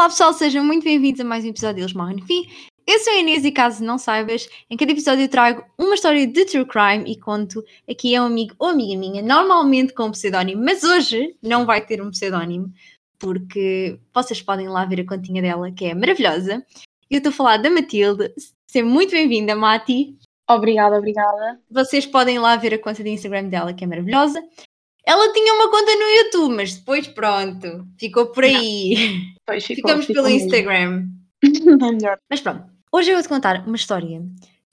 Olá pessoal, sejam muito bem-vindos a mais um episódio de Eles Morrem no Fim. Eu sou a Inês e caso não saibas, em cada episódio eu trago uma história de true crime e conto aqui a um amigo ou amiga minha, normalmente com um pseudónimo, mas hoje não vai ter um pseudónimo, porque vocês podem lá ver a continha dela, que é maravilhosa. Eu estou a falar da Matilde. Seja muito bem-vinda, Mati. Obrigada, obrigada. Vocês podem lá ver a conta de Instagram dela, que é maravilhosa. Ela tinha uma conta no YouTube, mas depois pronto, ficou por aí. Pois ficou, Ficamos ficou pelo mesmo. Instagram. É melhor. Mas pronto, hoje eu vou-te contar uma história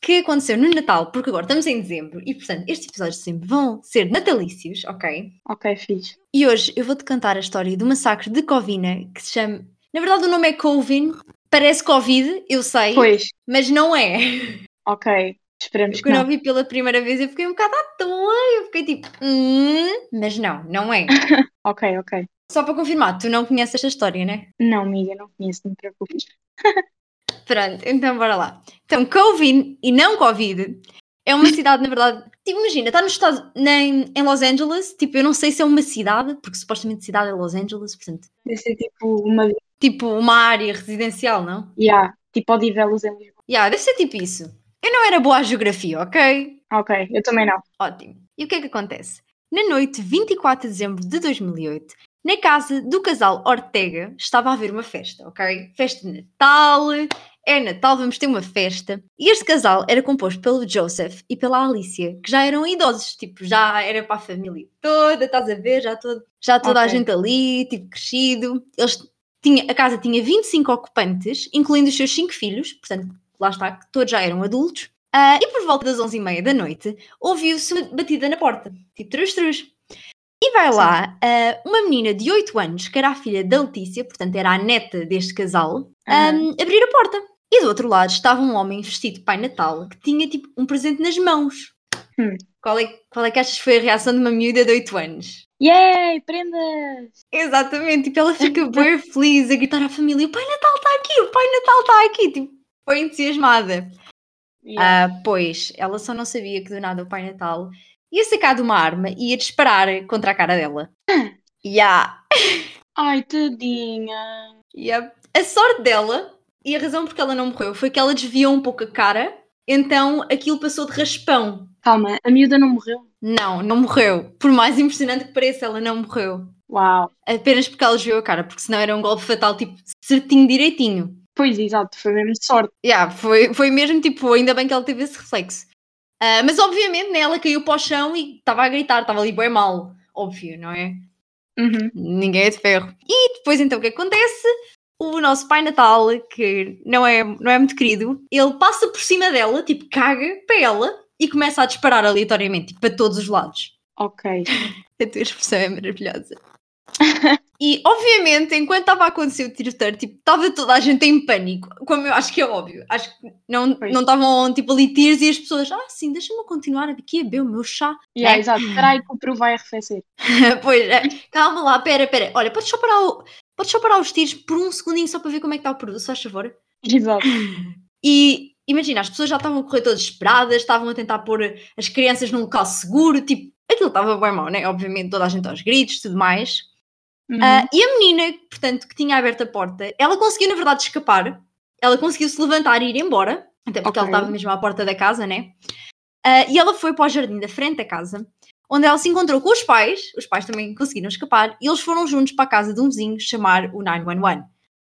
que aconteceu no Natal, porque agora estamos em dezembro e, portanto, estes episódios sempre vão ser natalícios, ok? Ok, fixe. E hoje eu vou-te contar a história do massacre de Covina, que se chama. Na verdade, o nome é Covin, parece Covid, eu sei, Pois, mas não é. ok. Esperemos que Quando eu não. vi pela primeira vez, eu fiquei um bocado à toa, eu fiquei tipo, hum, mas não, não é. Ok, ok. Só para confirmar, tu não conheces esta história, né? Não, amiga, não conheço, não te preocupes. Pronto, então bora lá. Então, Covid e não Covid é uma cidade, na verdade, tipo, imagina, está nos Estados, na, em Los Angeles, tipo, eu não sei se é uma cidade, porque supostamente cidade é Los Angeles, portanto, Deve ser tipo uma. tipo uma área residencial, não? Yeah, tipo Odivelos em Lisboa. Yeah, deve ser tipo isso. Eu não era boa à geografia, ok? Ok, eu também não. Ótimo. E o que é que acontece? Na noite de 24 de dezembro de 2008, na casa do casal Ortega, estava a haver uma festa, ok? Festa de Natal, é Natal, vamos ter uma festa. E este casal era composto pelo Joseph e pela Alicia, que já eram idosos, tipo, já era para a família toda, estás a ver? Já, todo, já toda a Ok. gente ali, tipo, crescido. Eles tinha, a casa tinha 25 ocupantes, incluindo os seus 5 filhos, portanto, lá está, que todos já eram adultos. Ah, e por volta das 11h30 da noite, ouviu-se uma batida na porta, tipo trus-trus. E vai lá ah, uma menina de 8 anos, que era a filha da Letícia, portanto era a neta deste casal, Aham. ah, abrir a porta. E do outro lado estava um homem vestido de Pai Natal, que tinha tipo um presente nas mãos. Hum. Qual, é, qual é que achas que foi a reação de uma miúda de 8 anos? Yay, prendas! Exatamente, tipo, ela fica bem feliz a gritar à família: o Pai Natal está aqui, o Pai Natal está aqui, tipo, foi entusiasmada. Yeah. Ah, pois, ela só não sabia que do nada o Pai Natal ia sacar de uma arma e ia disparar contra a cara dela. Ya, Ai, tadinha. ya. A sorte dela, e a razão porque ela não morreu, foi que ela desviou um pouco a cara, então aquilo passou de raspão. Calma, a miúda não morreu? Não, não morreu. Por mais impressionante que pareça, ela não morreu. Uau. Apenas porque ela desviou a cara, porque senão era um golpe fatal, tipo, certinho, direitinho. Pois, exato, foi mesmo sorte. Yeah, foi, foi mesmo tipo, ainda bem que ela teve esse reflexo. Ah, mas obviamente, né, ela caiu para o chão e estava a gritar, estava ali bem mal, óbvio, não é? Uhum. Ninguém é de ferro. E depois então o que acontece? O nosso Pai Natal, que não é, não é muito querido, ele passa por cima dela, tipo, caga para ela e começa a disparar aleatoriamente, tipo, para todos os lados. Ok. A tua expressão é maravilhosa. e, obviamente, enquanto estava a acontecer o tiroteio, tipo, estava toda a gente em pânico, como eu acho que é óbvio. Acho que não Pois. não estavam, tipo, ali tiros e as pessoas, ah, sim, deixa-me continuar aqui a beber o meu chá. Yeah, né? exato. Espera aí que o peru vai arrefecer. pois, é, calma lá, pera, pera. Olha, podes só parar, o, podes só parar os tiros por um segundinho só para ver como é que está o produto, se faz favor? Exato. E imagina, as pessoas já estavam a correr todas esperadas, estavam a tentar pôr as crianças num local seguro, tipo, aquilo estava bem mau, né? Obviamente, toda a gente aos gritos tudo mais. Uhum. Ah, e a menina, portanto, que tinha aberto a porta, ela conseguiu, na verdade, escapar. Ela conseguiu se levantar e ir embora, até porque ela Ok. estava mesmo à porta da casa, né? Ah, e ela foi para o jardim da frente da casa, onde ela se encontrou com os pais. Os pais também conseguiram escapar e eles foram juntos para a casa de um vizinho chamar o 911, ou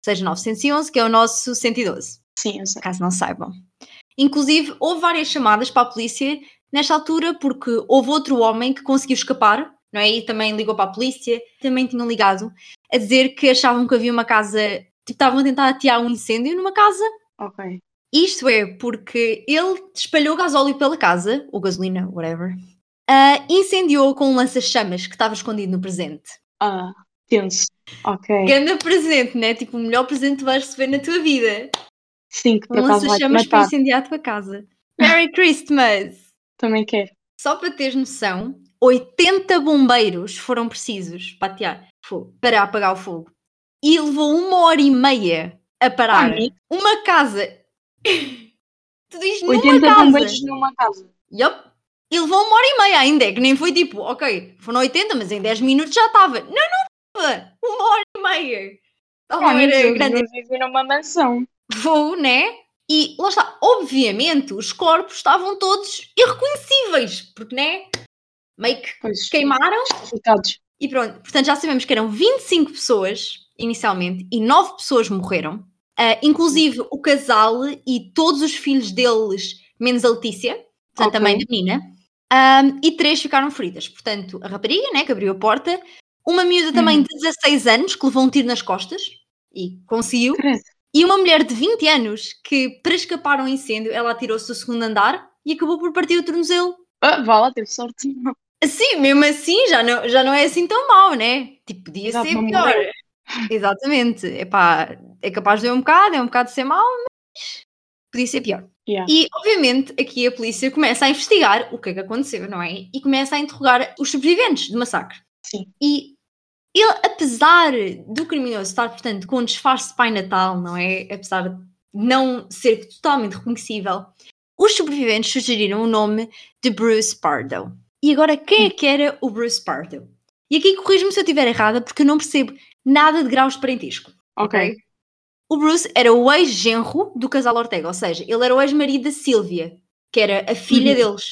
seja, 911, que é o nosso 112 Sim, eu sei. caso não saibam. Inclusive, houve várias chamadas para a polícia nesta altura, porque houve outro homem que conseguiu escapar, não é? E também ligou para a polícia, também tinham ligado a dizer que achavam que havia uma casa, tipo, estavam a tentar atear um incêndio numa casa. Ok. Isto é porque ele espalhou gasóleo pela casa, ou gasolina, whatever, ah, incendiou com um lança-chamas que estava escondido no presente. Ah, tenso. Ok. Grande presente, né? Tipo, o melhor presente que vais receber na tua vida. Sim, que Um lança-chamas para incendiar a tua casa. Merry Christmas! Também quero. Só para teres noção, 80 bombeiros foram precisos para fogo, para apagar o fogo. E levou uma hora e meia a parar. Amigo. Uma casa. tu dizes numa 80 casa. bombeiros numa casa. Yup. E levou uma hora e meia ainda, é que nem foi tipo, ok, foram 80, mas em 10 minutos já estava. Não, não estava. Uma hora e meia. Olha, era eles grande não vivem numa mansão. voo, né? E lá está, obviamente, os corpos estavam todos irreconhecíveis, porque, né? Meio que Pois, queimaram e pronto. Portanto, já sabemos que eram 25 pessoas inicialmente e 9 pessoas morreram, Ah, inclusive o casal e todos os filhos deles, menos a Letícia, portanto, a Ok. mãe da menina, Ahm, e três ficaram feridas. Portanto, a rapariga, né, que abriu a porta, uma miúda também Uhum. de 16 anos, que levou um tiro nas costas e conseguiu. E uma mulher de 20 anos que, para escapar ao incêndio, ela atirou-se do segundo andar e acabou por partir o tornozelo. Ah, vá lá, teve sorte. Assim, mesmo assim, já não, já não é assim tão mau, né? Tipo, podia Exato, ser pior. Exatamente. Epá, é capaz de um bocado, é um bocado de ser mau, mas podia ser pior. Yeah. E, obviamente, aqui a polícia começa a investigar o que é que aconteceu, não é? E começa a interrogar os sobreviventes do massacre. Sim. E ele, apesar do criminoso estar, portanto, com um disfarce de Pai Natal, não é? Apesar de não ser totalmente reconhecível, os sobreviventes sugeriram o nome de Bruce Pardo. E agora, quem é que era o Bruce Pardo? E aqui corrijo-me se eu estiver errada, porque eu não percebo nada de graus de parentesco. Ok. O Bruce era o ex-genro do casal Ortega, ou seja, ele era o ex-marido da Sílvia, que era a filha Uhum. deles.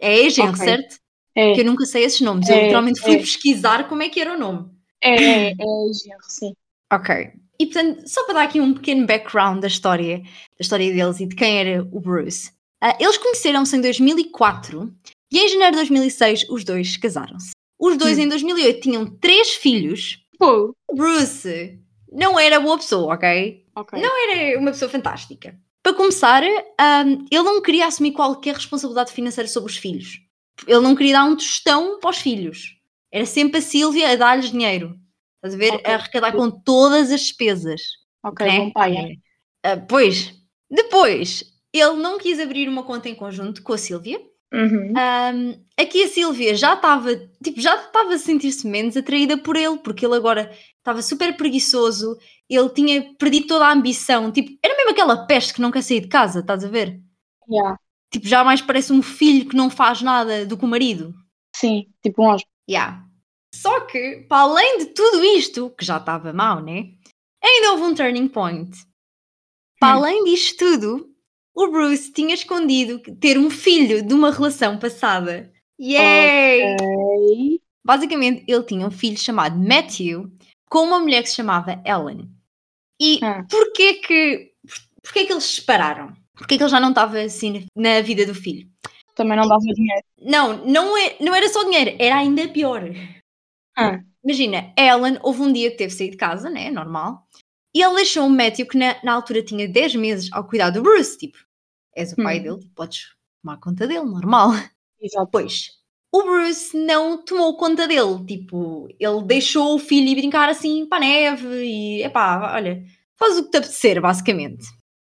É ex-genro, Ok. certo? É, Que eu nunca sei esses nomes. Eu É, literalmente fui é. pesquisar como é que era o nome. é, é, é genro, sim. Ok. E portanto, só para dar aqui um pequeno background da história, da história deles e de quem era o Bruce. ah, eles conheceram-se em 2004 e em janeiro de 2006 os dois casaram-se. Os dois Hum. em 2008 tinham três filhos. Pô, Bruce não era boa pessoa, ok? ok. Não era uma pessoa fantástica. Para começar, ahm, ele não queria assumir qualquer responsabilidade financeira sobre os filhos. Ele não queria dar um tostão para os filhos. Era sempre a Sílvia a dar-lhes dinheiro. Estás a ver? Ok. A arrecadar com todas as despesas. Ok, né? bom pai. é. Ah, pois, depois, ele não quis abrir uma conta em conjunto com a Sílvia. Uhum. Ahm, aqui a Sílvia já estava, tipo, já estava a sentir-se menos atraída por ele, porque ele agora estava super preguiçoso, ele tinha perdido toda a ambição, tipo, era mesmo aquela peste que não quer sair de casa, estás a ver? Yeah. Tipo, já mais parece um filho que não faz nada do que o marido. Sim, tipo um hóspede. Yeah. Só que, para além de tudo isto, que já estava mau, né? Ainda houve um turning point. Para Hum. além disto tudo, o Bruce tinha escondido ter um filho de uma relação passada. Yay! Ok. Basicamente, ele tinha um filho chamado Matthew com uma mulher que se chamava Ellen. E Ah. porquê que, porquê que eles se separaram? Porquê que ele já não estava assim na vida do filho? Também não dava dinheiro. Não, não, é, não era só dinheiro, era ainda pior. Ah. Imagina, Ellen houve um dia que teve de sair de casa, né? Normal. E ele deixou o Matthew, que na, na altura tinha 10 meses, ao cuidado do Bruce. Tipo, és o pai Hum. dele, podes tomar conta dele, normal. Exato. Pois, o Bruce não tomou conta dele. Tipo, ele deixou o filho ir brincar assim para a neve e, epá, olha, faz o que te apetecer, basicamente.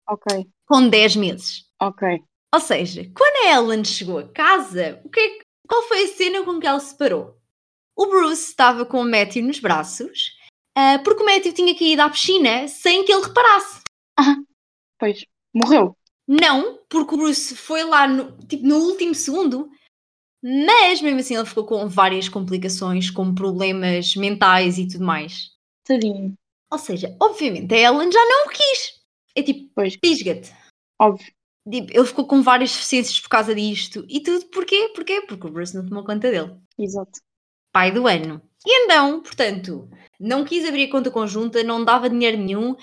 Ok, Com 10 meses. ok. Ou seja, quando a Ellen chegou a casa, o que é que- qual foi a cena com que ela se parou? O Bruce estava com o Matthew nos braços, ah, porque o Matthew tinha caído à piscina sem que ele reparasse. Pois, morreu. Não, porque o Bruce foi lá no, tipo, no último segundo, mas mesmo assim ele ficou com várias complicações, como problemas mentais e tudo mais. Tadinho. Ou seja, obviamente a Ellen já não o quis. É tipo, Pois, pisga-te. óbvio. Tipo, ele ficou com várias deficiências por causa disto. E tudo porquê? Porquê? Porque o Bruce não tomou conta dele. Exato. Pai do ano. E então, portanto, não quis abrir a conta conjunta, não dava dinheiro nenhum.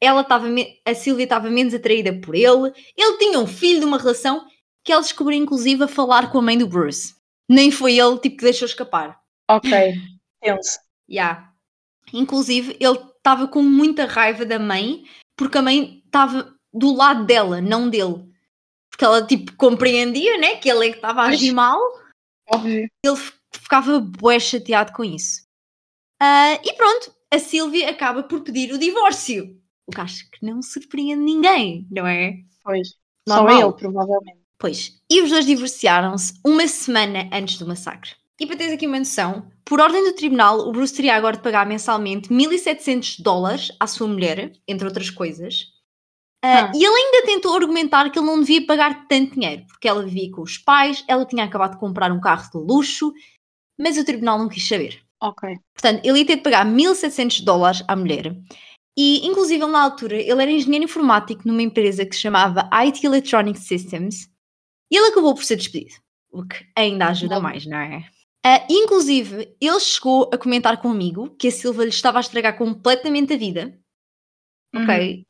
Ela estava, a Silvia estava menos atraída por ele. Ele tinha um filho de uma relação que ela descobriu inclusive a falar com a mãe do Bruce. Nem foi ele tipo que deixou escapar. Ok, tenso. Yeah. Inclusive, ele estava com muita raiva da mãe, porque a mãe estava do lado dela, não dele. Porque ela, tipo, compreendia, né, que ele é que estava a agir mal. Óbvio. Ele ficava bué chateado com isso. Ah, e pronto, a Sílvia acaba por pedir o divórcio. O que acho que não surpreende ninguém, não é? Pois. Normal. Só ele, provavelmente. Pois, e os dois divorciaram-se uma semana antes do massacre. E para teres aqui uma noção, por ordem do tribunal, o Bruce teria agora de pagar mensalmente 1.700 dólares à sua mulher, entre outras coisas. Ah, Ah. E ele ainda tentou argumentar que ele não devia pagar tanto dinheiro, porque ela vivia com os pais, ela tinha acabado de comprar um carro de luxo, mas o tribunal não quis saber. Ok. Portanto, ele ia ter de pagar 1.700 dólares à mulher. E, inclusive, na altura, ele era engenheiro informático numa empresa que se chamava IT Electronic Systems e ele acabou por ser despedido, o que ainda ajuda Logo. mais, não é? Ah, inclusive, ele chegou a comentar comigo que a Silva lhe estava a estragar completamente a vida, ok?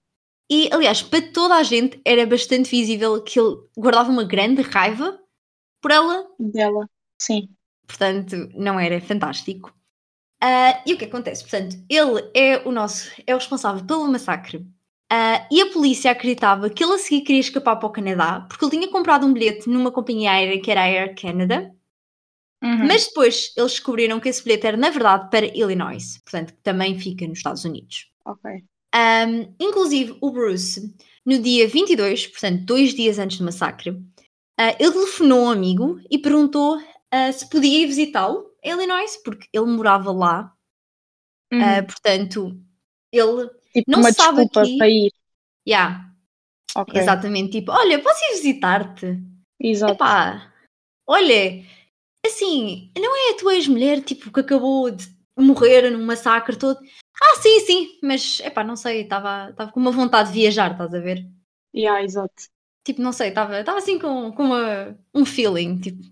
E, aliás, para toda a gente era bastante visível que ele guardava uma grande raiva por ela Dela. Sim. Portanto não era fantástico. Ah, e o que acontece? Portanto, ele é o nosso, é o responsável pelo massacre. Ah, e a polícia acreditava que ele a seguir queria escapar para o Canadá porque ele tinha comprado um bilhete numa companhia aérea que era a Air Canada, Uhum. mas depois eles descobriram que esse bilhete era na verdade para Illinois, portanto que também fica nos Estados Unidos. Ok. Um, inclusive, o Bruce, no dia 22, portanto, dois dias antes do massacre, uh, ele telefonou um amigo e perguntou uh, se podia ir visitá-lo em Illinois, porque ele morava lá. Uhum. Uh, portanto, ele. tipo não uma sabe desculpa aqui- para ir. Yeah, Ok. exatamente. Tipo, olha, posso ir visitar-te? Exato. Epá, olha, assim, não é a tua ex-mulher, tipo, que acabou de morrer num massacre todo? Ah, sim, sim, mas, epá, não sei, estava com uma vontade de viajar, estás a ver? Yeah, exato. Tipo, não sei, estava estava assim com, com uma- um feeling, tipo...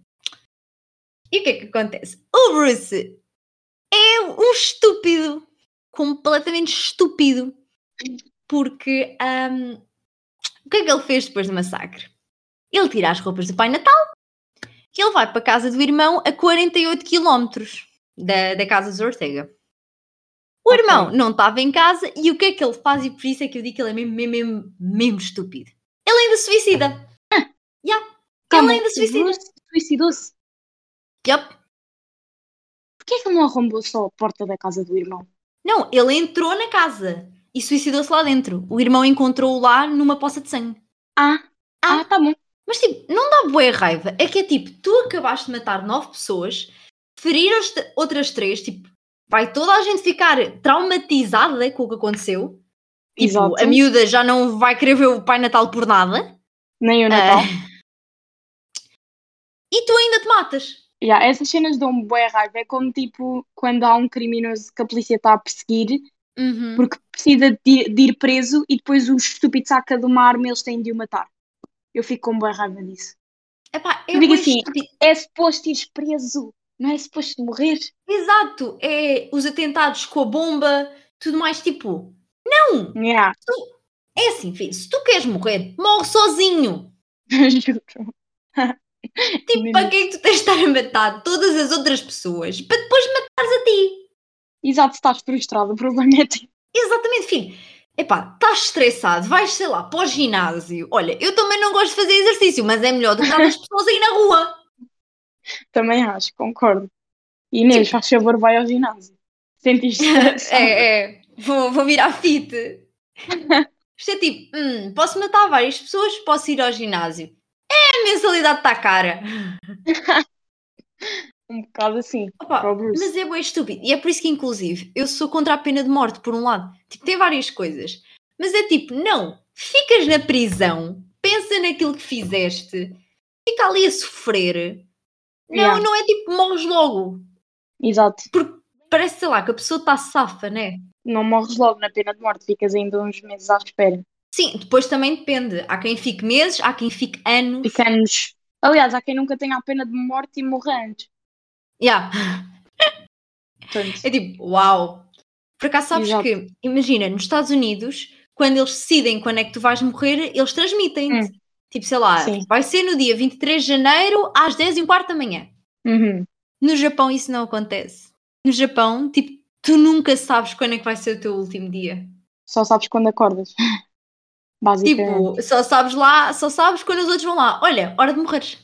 E o que é que acontece? O Bruce é um estúpido, completamente estúpido, porque ahm, o que é que ele fez depois do massacre? Ele tira as roupas do Pai Natal e ele vai para a casa do irmão a 48 km da, da casa dos Ortega. O Ok. irmão não estava em casa e o que é que ele faz? E por isso é que eu digo que ele é mesmo, mesmo, mesmo, mesmo estúpido. Ele ainda suicida. Calma, ainda o suicida. Bruce Suicidou-se. Yup. Porquê é que ele não arrombou só a porta da casa do irmão? Não, ele entrou na casa e suicidou-se lá dentro. O irmão encontrou-o lá numa poça de sangue. Ah, Ah. ah, tá bom. Mas tipo, não dá boa raiva. É que é tipo, tu acabaste de matar nove pessoas, ferir outras três, tipo, vai toda a gente ficar traumatizada com o que aconteceu. Tipo, Exato. a miúda já não vai querer ver o Pai Natal por nada. Nem o Natal. Ah, e tu ainda te matas. Yeah, essas cenas dão-me boa raiva. É como tipo quando há um criminoso que a polícia está a perseguir Uhum. porque precisa de ir, de ir preso e depois o estúpido saca de uma arma e eles têm de o matar. Eu fico com boa raiva disso. Epá, é Eu digo assim, estúpido. É suposto ires preso, não é suposto morrer. Exato, é os atentados com a bomba, tudo mais tipo. Não! Yeah. É assim, filho, se tu queres morrer, morre sozinho. Juro. Tipo, Mesmo. para que é que tu tens de estar a matar todas as outras pessoas para depois matares a ti? Exato, estás frustrado, o problema é. Exatamente, filho. Epá, estás estressado, vais, sei lá, para o ginásio. Olha, eu também não gosto de fazer exercício, mas é melhor do que estar as pessoas aí na rua. Também acho, concordo. Inês, faz favor, vai ao ginásio. Sentiste? É, é. Vou, vou virar fit. Isto é tipo, hum, posso matar várias pessoas, posso ir ao ginásio. É, a mensalidade está cara. Um bocado assim. Opa, mas é bem estúpido. E é por isso que, inclusive, eu sou contra a pena de morte, por um lado. Tipo, tem várias coisas. Mas é tipo, não, ficas na prisão, pensa naquilo que fizeste, fica ali a sofrer. Não, Yeah. não é tipo, morres logo. Exato. Porque parece, sei lá, que a pessoa está safa, né? Não morres logo na pena de morte, ficas ainda uns meses à espera. Sim, depois também depende. Há quem fique meses, há quem fique anos. Ficamos. Aliás, há quem nunca tenha a pena de morte e morra antes. Yeah. É tipo, uau. Por acaso sabes Exato. que, imagina, nos Estados Unidos, quando eles decidem quando é que tu vais morrer, eles transmitem-te. Hum. Tipo, sei lá, Sim. vai ser no dia 23 de janeiro às 10 e um quarto da manhã. uhum. No Japão isso não acontece. No Japão, tipo, tu nunca sabes quando é que vai ser o teu último dia. só sabes quando acordas. Basicamente. Tipo, só sabes lá, só sabes quando os outros vão lá. Olha, hora de morreres.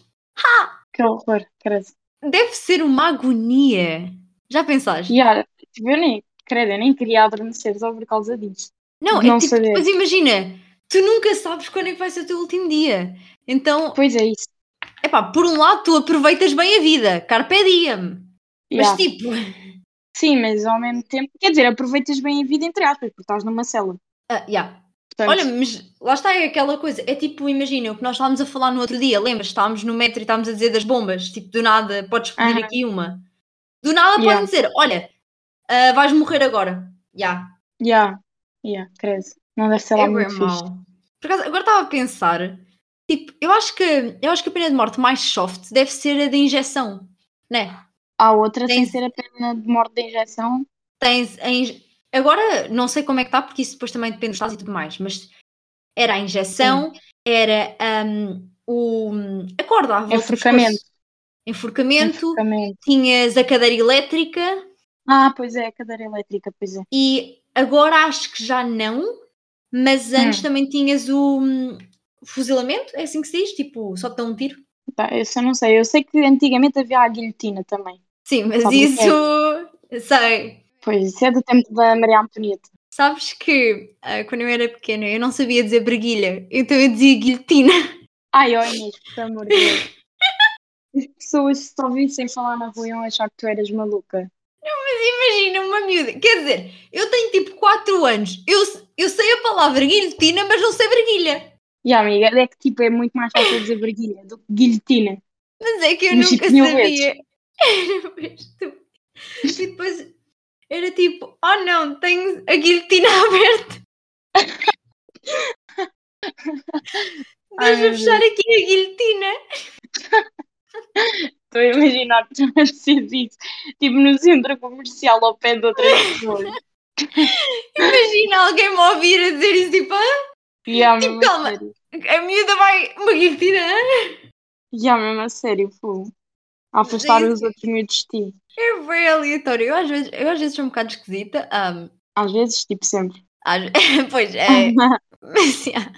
Que horror, credo. Deve ser uma agonia. Já pensaste? Yeah, tipo, eu nem, credo, eu nem queria adormecer só por causa disso. Não, Não é tipo, saber. depois imagina, tu nunca sabes quando é que vai ser o teu último dia. Então, Pois é isso. epá, por um lado tu aproveitas bem a vida, carpe diem. Mas Yeah. tipo, Sim, mas ao mesmo tempo, quer dizer, aproveitas bem a vida entre aspas, porque estás numa cela. ah, yeah. Portanto, olha, mas lá está é aquela coisa, é tipo, imagina o que nós estávamos a falar no outro dia, lembras? Estávamos no metro e estávamos a dizer das bombas, tipo, do nada podes pedir aqui uma. Do nada Yeah. podem dizer, olha, ah, vais morrer agora. Já. yeah, Yeah, credo. Não deve ser lá É muito fixe. acaso, agora estava a pensar, tipo, eu acho que eu acho que a pena de morte mais soft deve ser a de injeção, né? Há outra sem Tens- ser a pena de morte de injeção. Tens a inje- Agora não sei como é que está, porque isso depois também depende dos estados e tudo mais, mas era a injeção, era hum, o a corda à volta Enforcamento. Enforcamento, Enforcamento. tinhas a cadeira elétrica Ah, pois é, a cadeira elétrica, pois é. e agora acho que já não, mas antes Hum. também tinhas o hum, fuzilamento, é assim que se diz? Tipo, só te dão um tiro? Tá, isso eu não sei. Eu sei que antigamente havia a guilhotina também. Sim, mas Sabe o que é? isso sei. Pois, isso é do tempo da Maria Antonieta. Sabes que ah, quando eu era pequena eu não sabia dizer breguilha, então eu dizia guilhotina. Ai, ó Inês, por amor de Deus. As pessoas se te ouvissem falar na rua iam achar que tu eras maluca. Imagina uma miúda, quer dizer, eu tenho tipo 4 anos, eu, eu sei a palavra guilhotina, mas não sei breguilha. E amiga, é que tipo, é muito mais fácil dizer verguilha do que guilhotina. Mas é que eu Mas, nunca tipo, mil sabia. Era mesmo estúpido. E depois era tipo, oh não, tenho a guilhotina aberta. Ai, Deixa meu eu fechar aqui a guilhotina. Estou a imaginar que tu dizer isso, tipo no centro comercial ao pé de outras pessoas. Imagina alguém me ouvir a dizer isso, tipo, ah, E há mesmo a calma. sério. a miúda vai, uma guilhotina. ah? E há mesmo a sério, fogo. A afastar Sim, os outros miúdos de ti. É bem aleatório. Eu às vezes, eu às vezes sou um bocado esquisita. ahm, Às vezes, tipo sempre. às- pois é. Mas, yeah.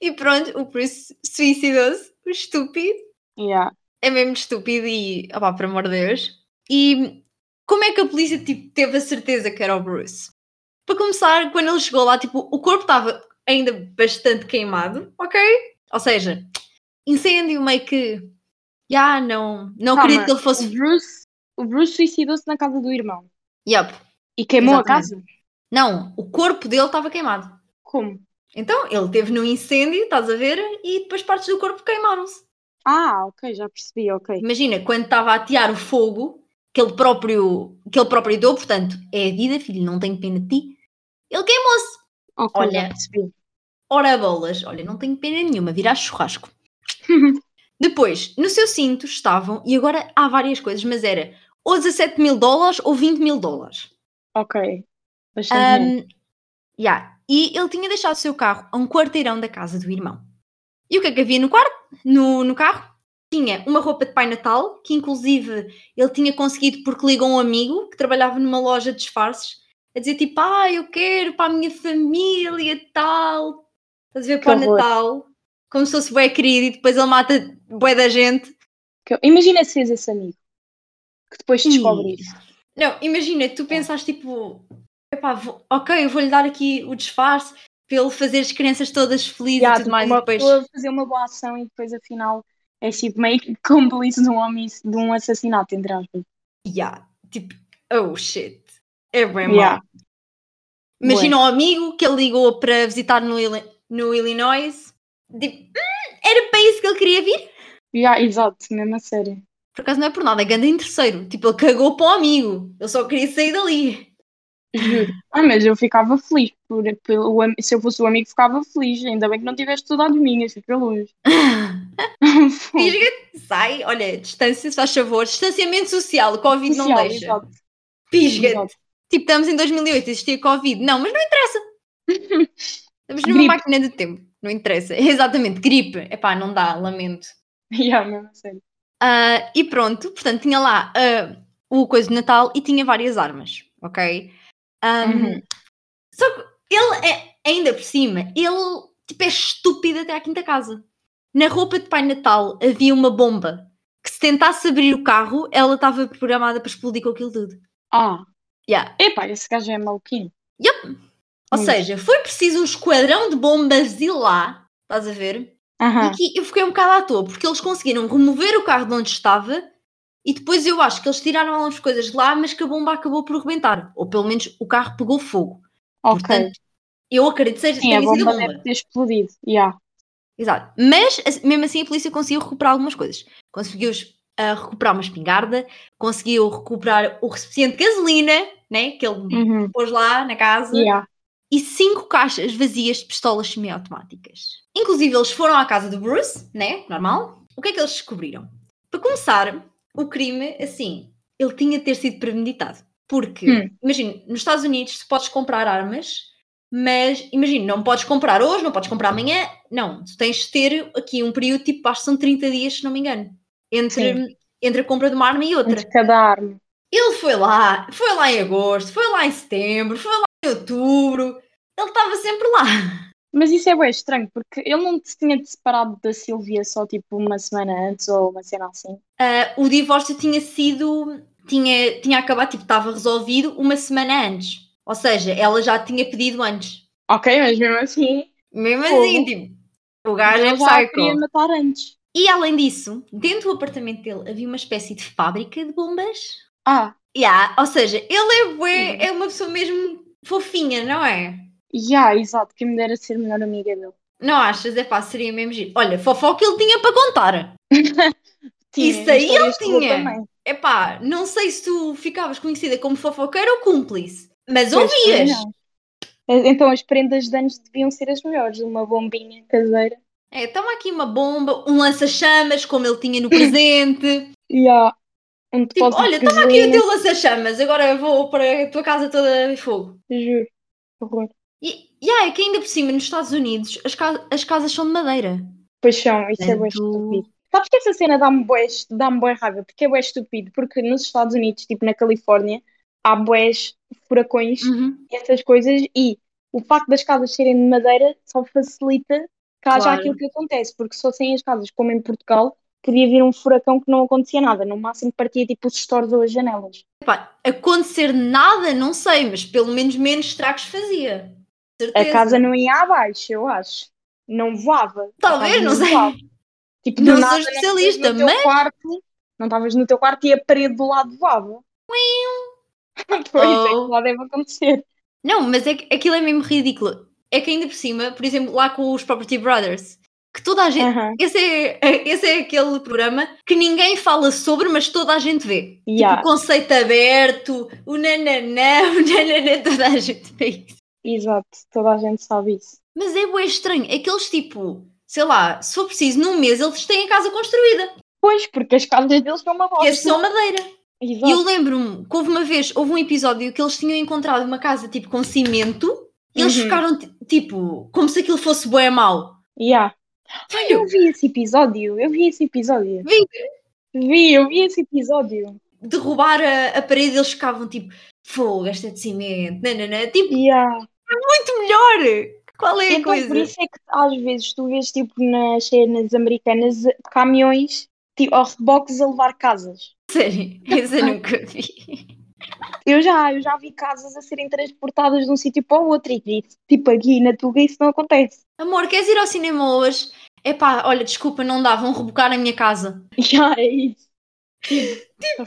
E pronto, o Bruce suicidou-se, o estúpido. yeah. É mesmo estúpido e, opá, por amor de Deus. E como é que a polícia tipo, teve a certeza que era o Bruce? Para começar, quando ele chegou lá, tipo, o corpo estava ainda bastante queimado, ok? Ou seja, incêndio meio que. Já, não, não Calma, acredito que ele O fosse. Bruce, o Bruce suicidou-se na casa do irmão. Yup. E queimou a Exatamente. casa? Não, o corpo dele estava queimado. Como? Então, ele teve no incêndio, estás a ver? E depois partes do corpo queimaram-se. Ah, ok, já percebi, ok. Imagina, quando estava a atear o fogo, que ele próprio, que ele próprio deu, portanto, é a vida, filho, não tenho pena de ti. Ele queimou-se. Ok, Olha. Ora bolas, olha, não tenho pena nenhuma, virar churrasco. Depois, no seu cinto estavam, e agora há várias coisas, mas era ou 17 mil dólares ou 20 mil dólares. Ok. Bastante. Um, yeah. E ele tinha deixado o seu carro a um quarteirão da casa do irmão. E o que é que havia no quarto? No, no carro? Tinha uma roupa de Pai Natal, que inclusive ele tinha conseguido porque ligou um amigo que trabalhava numa loja de disfarces, a dizer tipo, ah, eu quero para a minha família tal. Estás a ver para o. Natal? Como se fosse bué querido e depois ele mata bué da gente. Imagina se fez esse amigo. Que depois descobre isso. Não, imagina, tu pensaste tipo, epá, vou- ok, eu vou-lhe dar aqui o disfarce para ele fazer as crianças todas felizes Yeah, e tudo tipo, mais e uma depois. pessoa fazer uma boa ação e depois afinal é tipo meio que cúmplice de um, homem, de um assassinato, entre aspas. Yeah, tipo, oh shit. É bem Yeah. mau. Imagina um amigo que ele ligou para visitar no, Ili- no Illinois. Tipo, "Hum, era para isso que ele queria vir? Yeah, exato, mesmo a sério. Por acaso não é por nada, é ganda em terceiro. Tipo, ele cagou para o amigo. Ele só queria sair dali. Juro. Ah, mas eu ficava feliz. Por, pelo, se eu fosse o amigo, ficava feliz. Ainda bem que não tiveste saudade de mim, fica longe. Pisga, sai, olha, distância, se faz favor. Distanciamento social, Covid não Social, deixa. exato, Pisga. exato. Tipo, estamos em 2008, existia Covid. Não, mas não interessa. Estamos numa Gripe. máquina de tempo. Não interessa. Exatamente, gripe. Epá, não dá, lamento. Yeah, mesmo a sério. Ah, e pronto, portanto, tinha lá ah, o coisa de Natal e tinha várias armas, ok? Ahm, Uhum. Só que ele é, ainda por cima, ele tipo, é estúpido até à quinta casa. Na roupa de Pai Natal havia uma bomba que se tentasse abrir o carro, ela estava programada para explodir com aquilo tudo. Ah, Yeah. epá, esse gajo é maluquinho. Ou Muito. seja, foi preciso um esquadrão de bombas ir lá, estás a ver? E Aham. aqui eu fiquei um bocado à toa, porque eles conseguiram remover o carro de onde estava e depois eu acho que eles tiraram algumas coisas de lá, mas que a bomba acabou por rebentar. Ou pelo menos o carro pegou fogo. Ok. Portanto, eu acredito que seja Sim, a bomba bomba. deve ter explodido. Yeah. Exato. Mas as- mesmo assim a polícia conseguiu recuperar algumas coisas. Conseguiu ah, recuperar uma espingarda, conseguiu recuperar o recipiente de gasolina, né? Que ele Uhum. pôs lá na casa. Yeah. e cinco caixas vazias de pistolas semiautomáticas. Inclusive, eles foram à casa do Bruce, né? Normal. O que é que eles descobriram? Para começar, o crime, assim, ele tinha de ter sido premeditado. Porque, Hum. imagina, nos Estados Unidos tu podes comprar armas, mas imagina, não podes comprar hoje, não podes comprar amanhã. Não, tu tens de ter aqui um período, tipo, acho que são 30 dias, se não me engano, entre, entre a compra de uma arma e outra. Entre cada arma. Ele foi lá, foi lá em agosto, foi lá em setembro, foi lá em outubro. Ele estava sempre lá. Mas isso é bem estranho, porque ele não se tinha separado da Silvia só tipo uma semana antes ou uma cena assim. Ah, o divórcio tinha sido. Tinha, tinha acabado, tipo, estava resolvido uma semana antes. Ou seja, ela já tinha pedido antes. Ok, mas mesmo assim. Mesmo Fogo. assim, tipo, o gajo é já queria matar antes. E além disso, dentro do apartamento dele havia uma espécie de fábrica de bombas. Ah, Yeah, ou seja, ele é, bué- é uma pessoa mesmo fofinha, não é? Já, exato, quem me dera ser melhor amiga dele. Não achas? É pá, seria mesmo giro. Olha, fofoca ele tinha para contar. Tinha, Isso aí ele tinha. também. Epá, não sei se tu ficavas conhecida como fofoqueira ou cúmplice, mas ouvias. Eh, Então as prendas de anos deviam ser as melhores, uma bombinha caseira. É, toma aqui uma bomba, um lança-chamas, como ele tinha no presente. Já. Um tipo, olha, toma aqui o teu lança-chamas, agora eu vou para a tua casa toda em fogo. Juro. Horror. E yeah, é que ainda por cima, nos Estados Unidos, as, ca- as casas são de madeira. Paixão, isso é bem estúpido. Sabes que essa cena dá-me dá-me bué raiva, porque é bué estúpido, porque nos Estados Unidos, tipo na Califórnia, há bués furacões Uhum. e essas coisas, e o facto das casas serem de madeira só facilita que haja Claro. aquilo que acontece, porque se fossem as casas como em Portugal, podia vir um furacão que não acontecia nada, no máximo partia tipo os stores ou as janelas. Epá, acontecer nada, não sei, mas pelo menos menos estragos fazia. A Certeza. casa não ia abaixo, eu acho. Não voava. A Talvez, não sei. voava. Tipo, Não sou especialista, não estavas no teu mas- quarto, não estavas no teu quarto e a parede do lado voava. pois é, Oh. que lá deve acontecer. Não, mas é que aquilo é mesmo ridículo. É que ainda por cima, por exemplo, lá com os Property Brothers, que toda a gente. Aham. Esse, é, esse é aquele programa que ninguém fala sobre, mas toda a gente vê. Yeah. Tipo, o conceito aberto, o nananã, o nananã, toda a gente vê isso. Exato, toda a gente sabe isso. Mas é bué estranho. Aqueles tipo, sei lá, se for preciso, num mês eles têm a casa construída. Pois, porque as casas deles são uma E é bosta. só madeira. Exato. E eu lembro-me que houve uma vez, houve um episódio que eles tinham encontrado uma casa tipo com cimento e eles Uhum. ficaram ti- tipo, como se aquilo fosse bué mau. Yeah. Eu vi esse episódio, eu vi esse episódio. Vi. Vi, eu vi esse episódio. Derrubar a, a parede eles ficavam tipo, fogo, esta é de cimento, nananã. Tipo, Yeah. muito melhor. Qual é a Então, coisa? por isso é que às vezes tu vês tipo nas cenas americanas caminhões tipo, reboques a levar casas. Sério, essa eu nunca vi. Eu já, eu já vi casas a serem transportadas de um sítio para o outro e tipo aqui na Tuga isso não acontece. Amor, queres ir ao cinema hoje? Epá, olha, desculpa, não dá, vão rebocar a minha casa. Já é isso. Tipo, the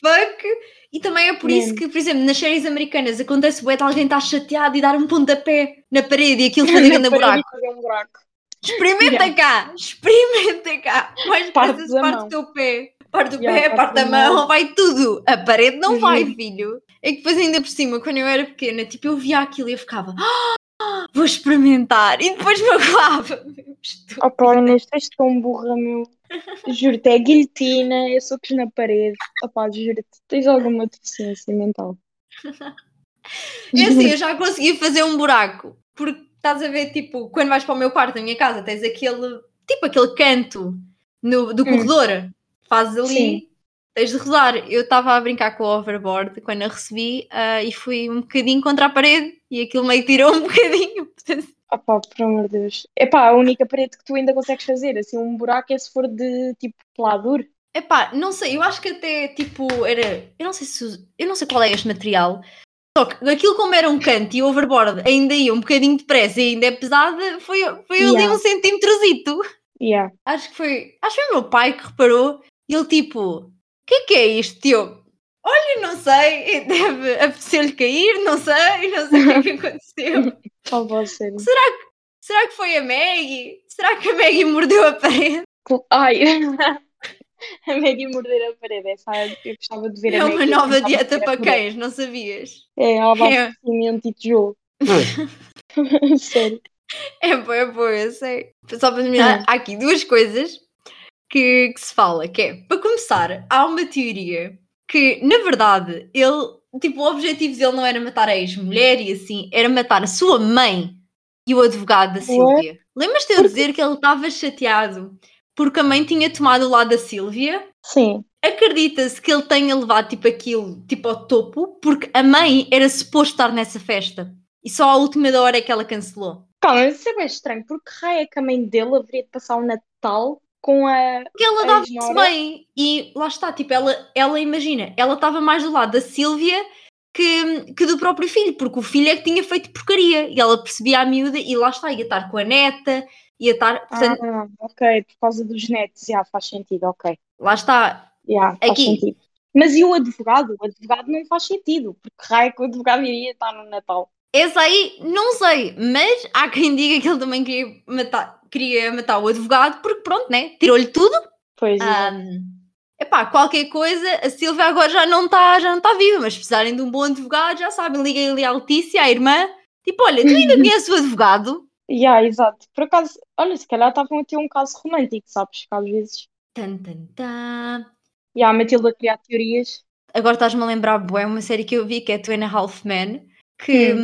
fuck? E também é por isso Mesmo. que, por exemplo, nas séries americanas acontece bué de alguém estar chateado e dar um pontapé na parede e aquilo fazer buraco. um buraco. Experimenta Yeah. cá, experimenta cá. Mais Parte parte mão. do teu pé, parte do Yeah, pé, parte parte da mão, mão. vai tudo. A parede não vai, Juro. filho. É que depois ainda por cima, quando eu era pequena, tipo, eu via aquilo e eu ficava, "Ah, vou experimentar. E depois magoava. Oh pá, Inês, tu és tão burra, meu. Juro-te, é guilhotina, é socos na parede. Pá, juro-te, tens alguma deficiência mental. É assim, eu já consegui fazer um buraco. Porque estás a ver, tipo, quando vais para o meu quarto, na minha casa, tens aquele, tipo, aquele canto no, do Hum. corredor. Fazes ali, Sim. tens de rodar. Eu estava a brincar com o overboard quando a recebi ah, e fui um bocadinho contra a parede e aquilo meio tirou um bocadinho. Portanto, Oh pá, por amor de Deus. É pá, a única parede que tu ainda consegues fazer, assim, um buraco é se for de tipo pelador. Epá, não sei, eu acho que até tipo era. Eu não sei se. Eu não sei qual é este material. Só que aquilo como era um canto e o overboard ainda ia um bocadinho depressa e ainda é pesada, foi, foi ali Yeah. um centímetrozito. Yeah. Acho que foi. Acho que foi o meu pai que reparou e ele tipo, o que é que é isto, tio? Olha, não sei, deve apetecer-lhe cair, não sei, não sei o que é que aconteceu. Vou sério. Será que foi a Maggie? Será que a Maggie mordeu a parede? Ai, a Maggie morder a parede. Essa eu gostava de ver É a uma Maggie nova dieta para cães, não sabias? É, ela bate É. cimento e tijolo. Sério. É boa, é boa, eu sei. Só para terminar, há aqui duas coisas que, que se fala, que é, para começar, há uma teoria que, na verdade, ele, tipo, o objetivo dele não era matar a ex-mulher e assim, era matar a sua mãe e o advogado da Sílvia. Lembras-te de eu dizer que ele estava chateado porque a mãe tinha tomado o lado da Sílvia? Sim. Acredita-se que ele tenha levado tipo aquilo tipo ao topo porque a mãe era suposto estar nessa festa e só à última da hora é que ela cancelou. Calma, isso é bem estranho, porque raio é que a mãe dele haveria de passar o Natal com a. Porque ela dava-se bem e lá está, tipo, ela, ela imagina, ela estava mais do lado da Sílvia que, que do próprio filho, porque o filho é que tinha feito porcaria e ela percebia a miúda e lá está, ia estar com a neta, ia estar, portanto, Ah, ok, por causa dos netos, já faz sentido, ok. lá está, Já, faz Aqui. sentido. Mas e o advogado? O advogado não faz sentido, porque raio que o advogado iria estar no Natal. Esse aí, não sei, mas há quem diga que ele também queria matar, queria matar o advogado, porque pronto, né? Tirou-lhe tudo. Pois é. Ahm, epá, qualquer coisa, a Silvia agora já não está já não tá viva, mas se precisarem de um bom advogado, já sabem, liguem ali à Letícia, à irmã, tipo, olha, tu ainda conheces o advogado? Já, exato. Por acaso, olha, se calhar estavam a ter um caso romântico, sabes? Que às vezes. Tan, tan, tan. Já, a Matilda criar teorias. Agora estás-me a lembrar, bué, uma série que eu vi que é Two and a Half Men, que,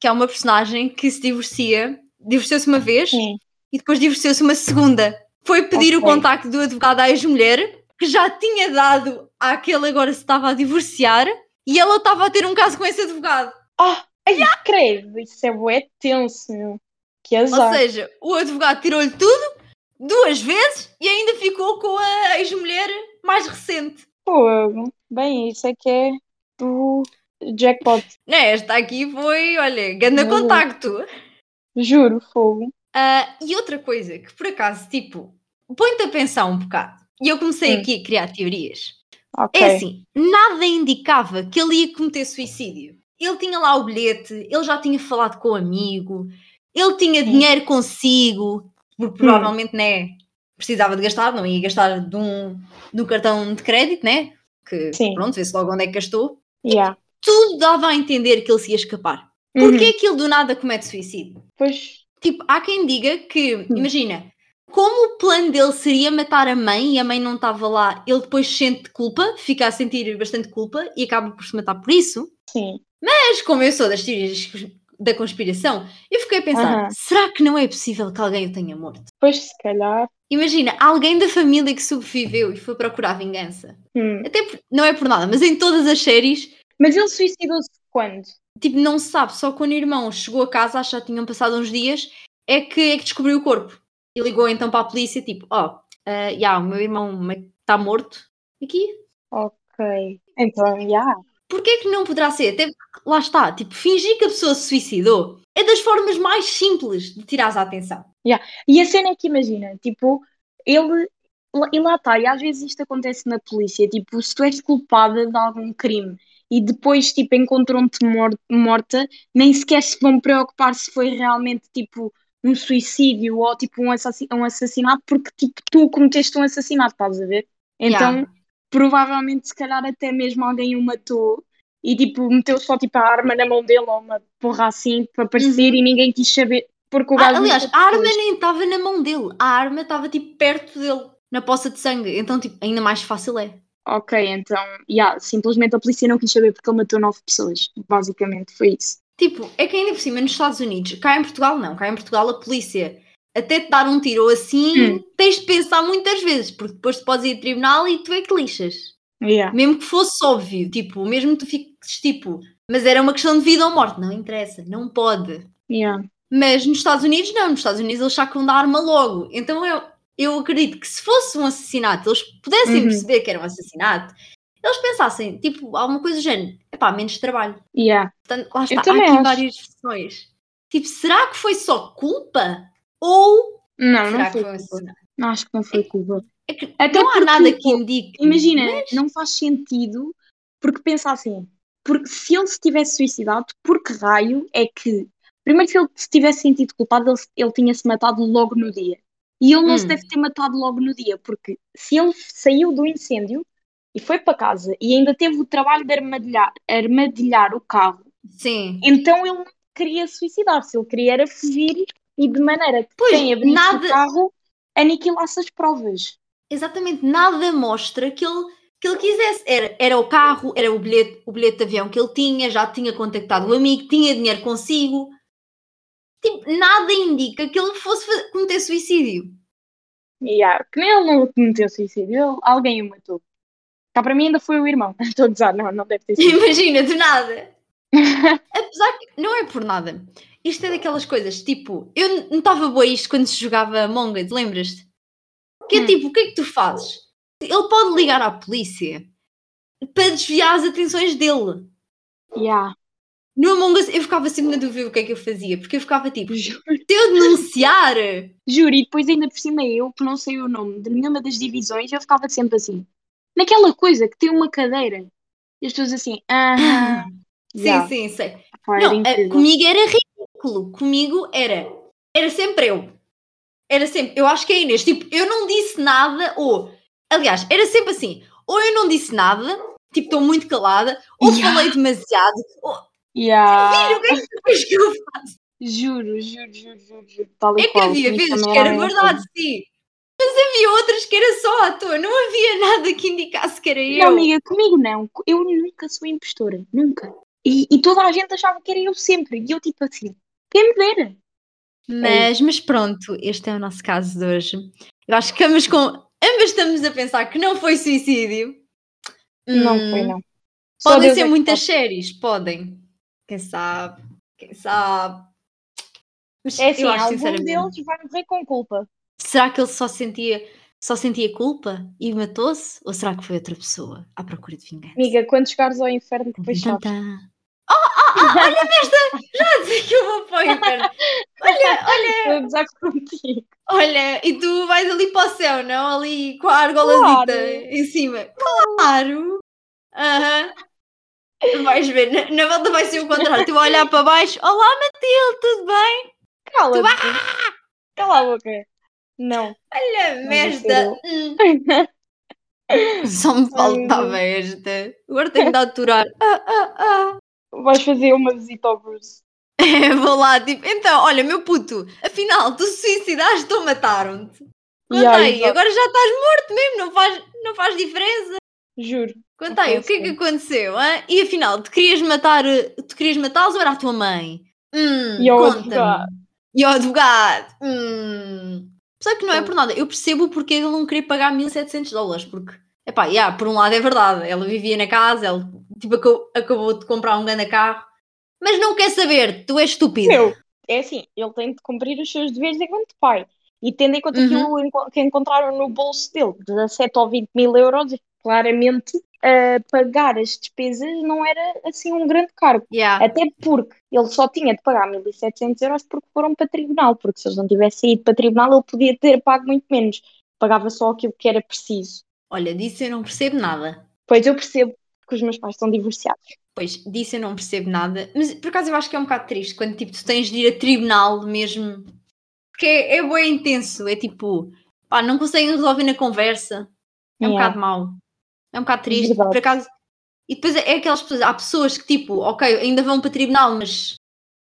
que é uma personagem que se divorcia, divorciou-se uma vez Sim. E depois divorciou-se uma segunda. Foi pedir o Ok. contacto do advogado à ex-mulher, que já tinha dado àquele agora se estava a divorciar, e ela estava a ter um caso com esse advogado. Ah, ai, credo, isso é bué tenso, meu. Que Ou azar. seja, o advogado tirou-lhe tudo duas vezes e ainda ficou com a ex-mulher mais recente. Fogo. Bem, isso é que é do jackpot. Né, esta aqui foi, olha, grande Deus. contacto. Juro, fogo. Ah, e outra coisa que por acaso, tipo, põe-te a pensar um bocado. E eu comecei Hum. aqui a criar teorias. Ok. É assim, nada indicava que ele ia cometer suicídio. Ele tinha lá o bilhete, ele já tinha falado com o amigo, ele tinha Sim. dinheiro consigo, porque provavelmente, né, precisava de gastar, não ia gastar de um, de um cartão de crédito, né? Que, Sim. pronto, vê-se logo onde é que gastou. Já. Tudo dava a entender que ele se ia escapar. Uhum. Porquê que ele do nada comete suicídio? Pois, Tipo, há quem diga que, Hum. imagina, como o plano dele seria matar a mãe e a mãe não estava lá, ele depois sente culpa, fica a sentir bastante culpa e acaba por se matar por isso. sim. Mas como eu sou das teorias da conspiração, eu fiquei a pensar, Aham. será que não é possível que alguém o tenha morto? Pois, se calhar. Imagina, alguém da família que sobreviveu e foi procurar vingança. Hum. Até por- não é por nada, mas em todas as séries, Mas ele suicidou-se quando? Tipo, não se sabe, só quando o irmão chegou a casa, acho que já tinham passado uns dias, é que, é que descobriu o corpo. E ligou então para a polícia, tipo, ó, ah, já, o meu irmão está morto aqui. Ok. Então, já. Porquê que não poderá ser? Até lá está, tipo, fingir que a pessoa se suicidou é das formas mais simples de tirar a atenção. E a cena é que imagina, tipo, ele. E lá está, e às vezes isto acontece na polícia, tipo, se tu és culpada de algum crime e depois, tipo, encontram-te mor- morta, nem sequer se vão preocupar se foi realmente, tipo, um suicídio ou, tipo, um, um assassinato, porque, tipo, tu cometeste um assassinato, estás a ver? Então, Yeah. provavelmente, se calhar, até mesmo alguém o matou e, tipo, meteu só, tipo, a arma na mão dele ou uma porra assim para parecer e ninguém quis saber, porque o Ah, aliás, a arma nem estava na mão dele, a arma estava tipo perto dele, na poça de sangue. Então, tipo, ainda mais fácil é. Ok, então, yeah, simplesmente a polícia não quis saber porque ele matou nove pessoas. Basicamente, foi isso. Tipo, é que ainda por cima nos Estados Unidos, cá em Portugal não, cá em Portugal a polícia até te dar um tiro ou assim, Hum. tens de pensar muitas vezes, porque depois tu podes ir a tribunal e tu é que lixas. Yeah. Mesmo que fosse óbvio, tipo, mesmo que tu fiques tipo, mas era uma questão de vida ou morte, não interessa, não pode. Yeah. Mas nos Estados Unidos não, nos Estados Unidos eles sacam da arma logo. Então eu, eu acredito que se fosse um assassinato, eles pudessem Uhum. perceber que era um assassinato, eles pensassem, tipo, alguma coisa do género, epá, menos trabalho. Yeah. Portanto, lá está, há aqui acho. várias versões. Tipo, será que foi só culpa? Ou Não, será não que foi foi um assassinato? Não, acho que não foi culpa. É que Até não há nada que pô, indique. Imagina, mas- não faz sentido, porque pensa assim, porque se ele se tivesse suicidado, por que raio é que, primeiro se ele se tivesse sentido culpado, ele, ele tinha-se matado logo no dia. E ele não se Hum. deve ter matado logo no dia, porque se ele saiu do incêndio e foi para casa e ainda teve o trabalho de armadilhar, armadilhar o carro, Sim. então ele, queria suicidar-se, ele queria era fugir e de maneira que Pois, quem abrisse nada- o carro aniquilasse as provas. Exatamente, nada mostra que ele, que ele quisesse. Era, era o carro, era o bilhete, o bilhete de avião que ele tinha, já tinha contactado o amigo, tinha dinheiro consigo. Tipo, nada indica que ele fosse cometer suicídio. Yeah, que nem ele não cometeu suicídio, ele- alguém o matou. Cá para mim ainda foi o irmão. Estou a dizer, não, não deve ter sido. Imagina, do nada. Apesar que não é por nada. Isto é daquelas coisas, tipo, eu notava boa isto quando se jogava Among Us, lembras-te? Que é Hum. tipo, o que é que tu fazes? Ele pode ligar à polícia para desviar as atenções dele. Yeah. No Among Us eu ficava sempre na dúvida o que é que eu fazia, porque eu ficava tipo, Juro, eu denunciar, juro, e depois ainda por cima eu, que não sei o nome de nenhuma das divisões, eu ficava sempre assim. Naquela coisa que tem uma cadeira. E as pessoas assim, ah, sim, sim, sei. Não, eh, incrível. comigo era ridículo. Comigo era. Era sempre eu. Era sempre. Eu acho que é a Inês. Tipo, eu não disse nada, ou. Aliás, era sempre assim. Ou eu não disse nada, tipo, estou muito calada, ou Yeah. falei demasiado. Ou, Filho, o que que eu faça? Juro, juro, juro, juro, juro. Tal e É que qual, havia vezes que era verdade, sim. Mas havia outras que era só à toa. Não havia nada que indicasse que era eu. Não, amiga, comigo não. Eu nunca sou impostora. Nunca. E, e toda a gente achava que era eu sempre. E eu, tipo assim, quem me dera? Mas, mas pronto, este é o nosso caso de hoje. Eu acho que ambas, com, ambas estamos a pensar que não foi suicídio. Não Hum, foi, não. Só Podem Deus ser é muitas sabe. séries, podem. Quem sabe? Quem sabe? Mas É assim, eu acho algum deles vai morrer com culpa. Será que ele só sentia, só sentia culpa e matou-se? Ou será que foi outra pessoa à procura de vingança? Amiga, quando chegares ao inferno, depois. Oh, oh, oh, olha nesta! Já disse que eu vou para o inferno. Olha, olha, Estou a contigo. olha, e tu vais ali para o céu, não? Ali com a argolazita Claro. em cima. Claro! Aham. Vais ver, na, na volta vai ser o contrário. Tu vai olhar para baixo, olá Matilde, tudo bem? Cala-te. Cala a boca. Não. Olha, Não merda! Hum, só me faltava esta. Agora tenho de aturar. Ah, ah, ah. Vais fazer uma visita ao Bruce. É, vou lá, tipo, então, olha, meu puto, afinal, tu suicidaste ou mataram-te? Conta Yeah, aí, exato. agora já estás morto mesmo, não faz, não faz diferença. Juro. Conta aí, o que é que aconteceu? hã? E afinal, tu querias matar, tu querias matá-los ou era a tua mãe? Hum, E ao advogado. E ao advogado. Hum. Só que não é por nada. Eu percebo porque ele não queria pagar 1700 dólares. Porque, epá, yeah, por um lado é verdade. Ela vivia na casa, ele tipo, acabou, acabou de comprar um grande carro. Mas não quer saber, tu és estúpido. Meu, é assim, ele tem de cumprir os seus deveres enquanto pai. E tendo em conta Uhum. aquilo que encontraram no bolso dele, 17 ou 20 mil euros, claramente ah, pagar as despesas não era assim um grande cargo. Yeah. Até porque ele só tinha de pagar 1.700 euros porque foram para tribunal. Porque se eles não tivessem ido para tribunal, ele podia ter pago muito menos. Pagava só aquilo que era preciso. Olha, disso eu não percebo nada. Pois eu percebo que os meus pais estão divorciados. Pois, disso eu não percebo nada. Mas por acaso eu acho que é um bocado triste quando tipo, tu tens de ir a tribunal mesmo. Porque é, é bem intenso. É tipo, pá, não conseguem resolver na conversa. É um Yeah. bocado mau. É um bocado triste. Verdade. Por acaso. E depois é aquelas pessoas, há pessoas que tipo, ok, ainda vão para tribunal, mas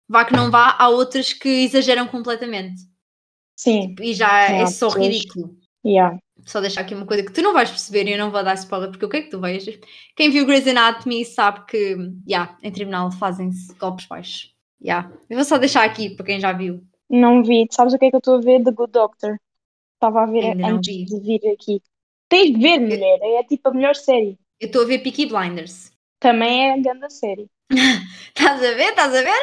vá que não vá, há outras que exageram completamente. Sim, E já Sim, é só pessoas. ridículo. yeah. Só deixar aqui uma coisa que tu não vais perceber e eu não vou dar spoiler porque o que é que tu vais? Quem viu Grey's Anatomy sabe que, yeah, em tribunal fazem-se golpes baixos. Yeah. Eu vou só deixar aqui para quem já viu. Não vi. Sabes o que é que eu estou a ver? The Good Doctor. Estava a ver Ainda antes de vir aqui. Tens de ver, mulher. É tipo a melhor série. Eu estou a ver Peaky Blinders. Também é a grande série. Estás a ver? Estás a ver?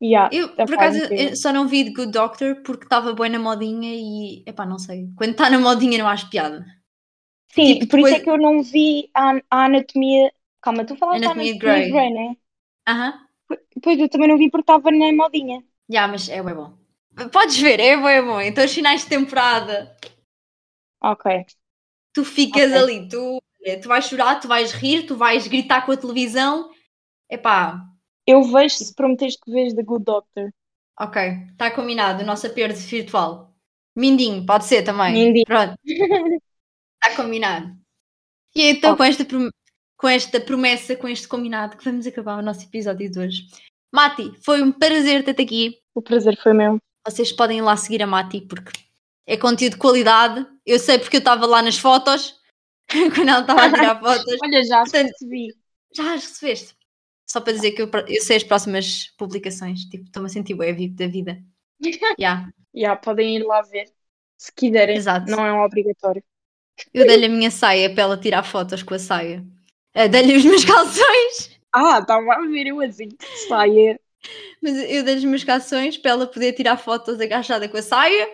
Yeah. Eu, Tá por acaso, eu só não vi The Good Doctor porque estava bem na modinha e, epá, não sei. Quando está na modinha não acho piada. Sim, tipo, por isso é depois- que eu não vi a, a anatomia. Calma, tu falaste Anatomia anatomia Grey. Grey, né? Aham. Pois eu também não vi porque estava na modinha. Já, mas é bem bom. Podes ver, é bem bom. Então, os finais de temporada, Ok. tu ficas Ok. ali, tu, tu vais chorar, tu vais rir, tu vais gritar com a televisão. Epá, Eu vejo se prometeres que vês The Good Doctor. ok, está combinado o nosso aperto virtual. Mindinho, pode ser também. Mindinho. Pronto. Está combinado. E então, com, esta, com esta promessa, com este combinado, que vamos acabar o nosso episódio de hoje. Mati, foi um prazer ter-te aqui. O prazer foi meu. Vocês podem ir lá seguir a Mati porque é conteúdo de qualidade. Eu sei porque eu estava lá nas fotos, quando ela estava a tirar fotos. Olha, já Portanto, recebi. Já as recebeste. Só para dizer que eu, eu sei as próximas publicações. Tipo, estou-me a sentir bué vivo da vida. Já. Já, podem ir lá ver. Se quiserem. Exato. Não é um obrigatório. Eu dei-lhe a minha saia para ela tirar fotos com a saia. Uh, dei-lhe os meus calções. Ah, estava a ver eu assim. Saia. Mas eu dei-lhe os meus calções para ela poder tirar fotos agachada com a saia.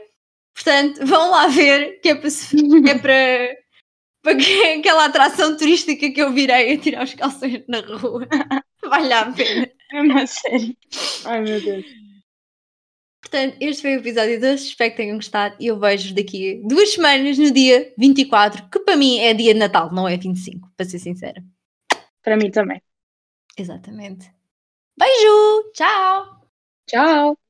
Portanto, vão lá ver que é para, é para, para que- aquela atração turística que eu virei a tirar os calções na rua. Vale a pena. Mesmo a sério. Ai meu Deus. Portanto, este foi o episódio de hoje. Espero que tenham gostado e eu vejo-vos daqui duas semanas, no dia 24, que para mim é dia de Natal, não é 25, para ser sincera. Para mim também. Exatamente. Beijo! Tchau! Tchau.